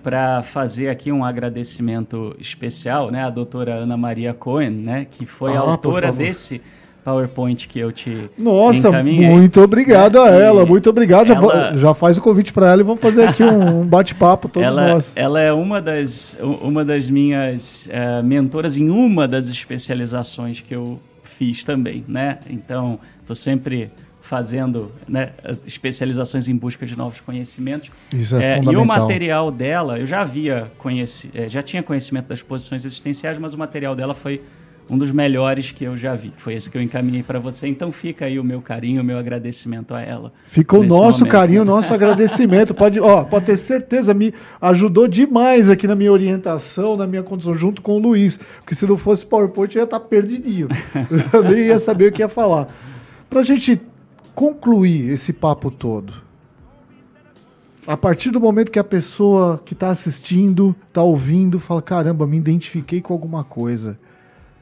para fazer aqui um agradecimento especial né, à doutora Ana Maria Cohen, né, que foi
Ah,
a autora desse PowerPoint que eu te
Nossa, muito obrigado a
É,
ela,
e
muito obrigado. Já,
ela-
va- já faz o convite para ela e vamos fazer aqui um, um bate-papo todos
ela,
nós.
ela é uma das, uma das minhas eh, mentoras em uma das especializações que eu fiz também, né? Então, estou sempre fazendo né, especializações em busca de novos conhecimentos.
Isso é,
É, e
fundamental.
o material dela, eu já havia conheci, eh, já tinha conhecimento das posições existenciais, mas o material dela foi um dos melhores que eu já vi. Foi esse que eu encaminhei para você. Então fica aí o meu carinho, o meu agradecimento a ela.
Fica o nosso
momento,
carinho, o nosso agradecimento. Pode, ó, pode ter certeza, me ajudou demais aqui na minha orientação, na minha condição, junto com o Luiz. Porque se não fosse PowerPoint, eu ia estar perdidinho. Eu nem ia saber o que ia falar. Para a gente concluir esse papo todo, a partir do momento que a pessoa que está assistindo, está ouvindo, fala: caramba, me identifiquei com alguma coisa,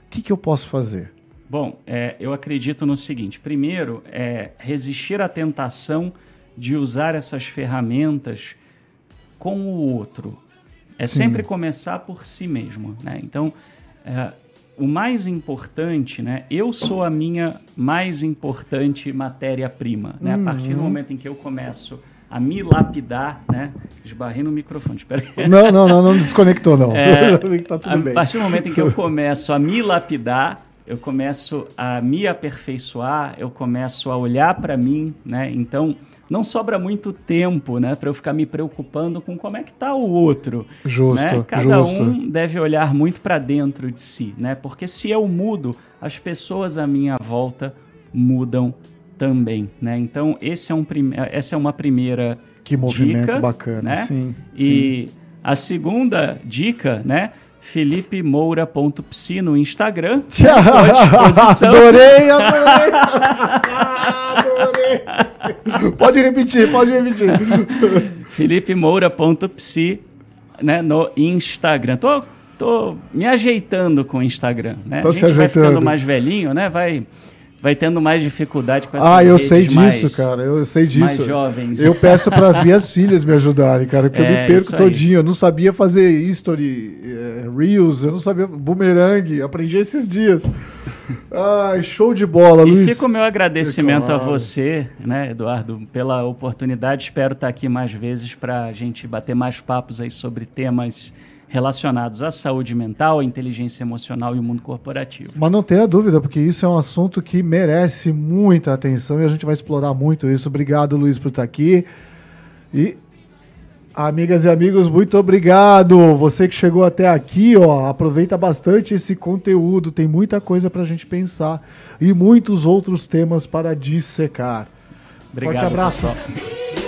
o que, que eu posso fazer?
Bom, é, eu acredito no seguinte: primeiro, é resistir à tentação de usar essas ferramentas com o outro. É
Sim.
sempre começar por si mesmo. Né? Então, é, o mais importante, né? Eu sou a minha mais importante matéria-prima. Né? A partir do momento em que eu começo a me lapidar, né? Esbarrei no microfone, espera aí.
Não, não, não, não desconectou, não.
É,
tá
a
bem.
partir do momento em que eu começo a me lapidar, eu começo a me aperfeiçoar, eu começo a olhar para mim, né? Então, não sobra muito tempo, né, para eu ficar me preocupando com como é que tá o outro.
Justo,
né? Cada
justo.
um deve olhar muito para dentro de si, né? Porque se eu mudo, as pessoas à minha volta mudam também, né? Então, esse é um prime- essa é uma primeira
Que movimento
dica,
bacana,
né?
sim,
E a segunda dica, né? felipemoura.psi no Instagram. Estou à disposição.
Adorei, adorei. adorei. Pode repetir, pode repetir.
felipemoura.psi né, no Instagram. Tô, tô me ajeitando com o Instagram, né?
Tá
a gente vai ficando mais velhinho, né? Vai, vai tendo mais dificuldade com essas
Ah, eu sei disso,
mais-
cara. Eu sei disso.
mais jovens.
Eu peço para as minhas filhas me ajudarem, cara, porque eu
É,
me perco
isso aí.
todinho. Eu não sabia fazer history, eh, reels, eu não sabia boomerang. Aprendi esses dias. Ai, show de bola,
E
Luiz.
fica o meu agradecimento
Claro.
a você, né, Eduardo, pela oportunidade. Espero estar aqui mais vezes para a gente bater mais papos aí sobre temas relacionados à saúde mental, à inteligência emocional e o mundo corporativo.
Mas não tenha dúvida, porque isso é um assunto que merece muita atenção e a gente vai explorar muito isso. Obrigado, Luiz, por estar aqui. E, amigas e amigos, muito obrigado. Você que chegou até aqui, ó, aproveita bastante esse conteúdo. Tem muita coisa para a gente pensar e muitos outros temas para dissecar.
Obrigado,
Forte abraço.
pessoal.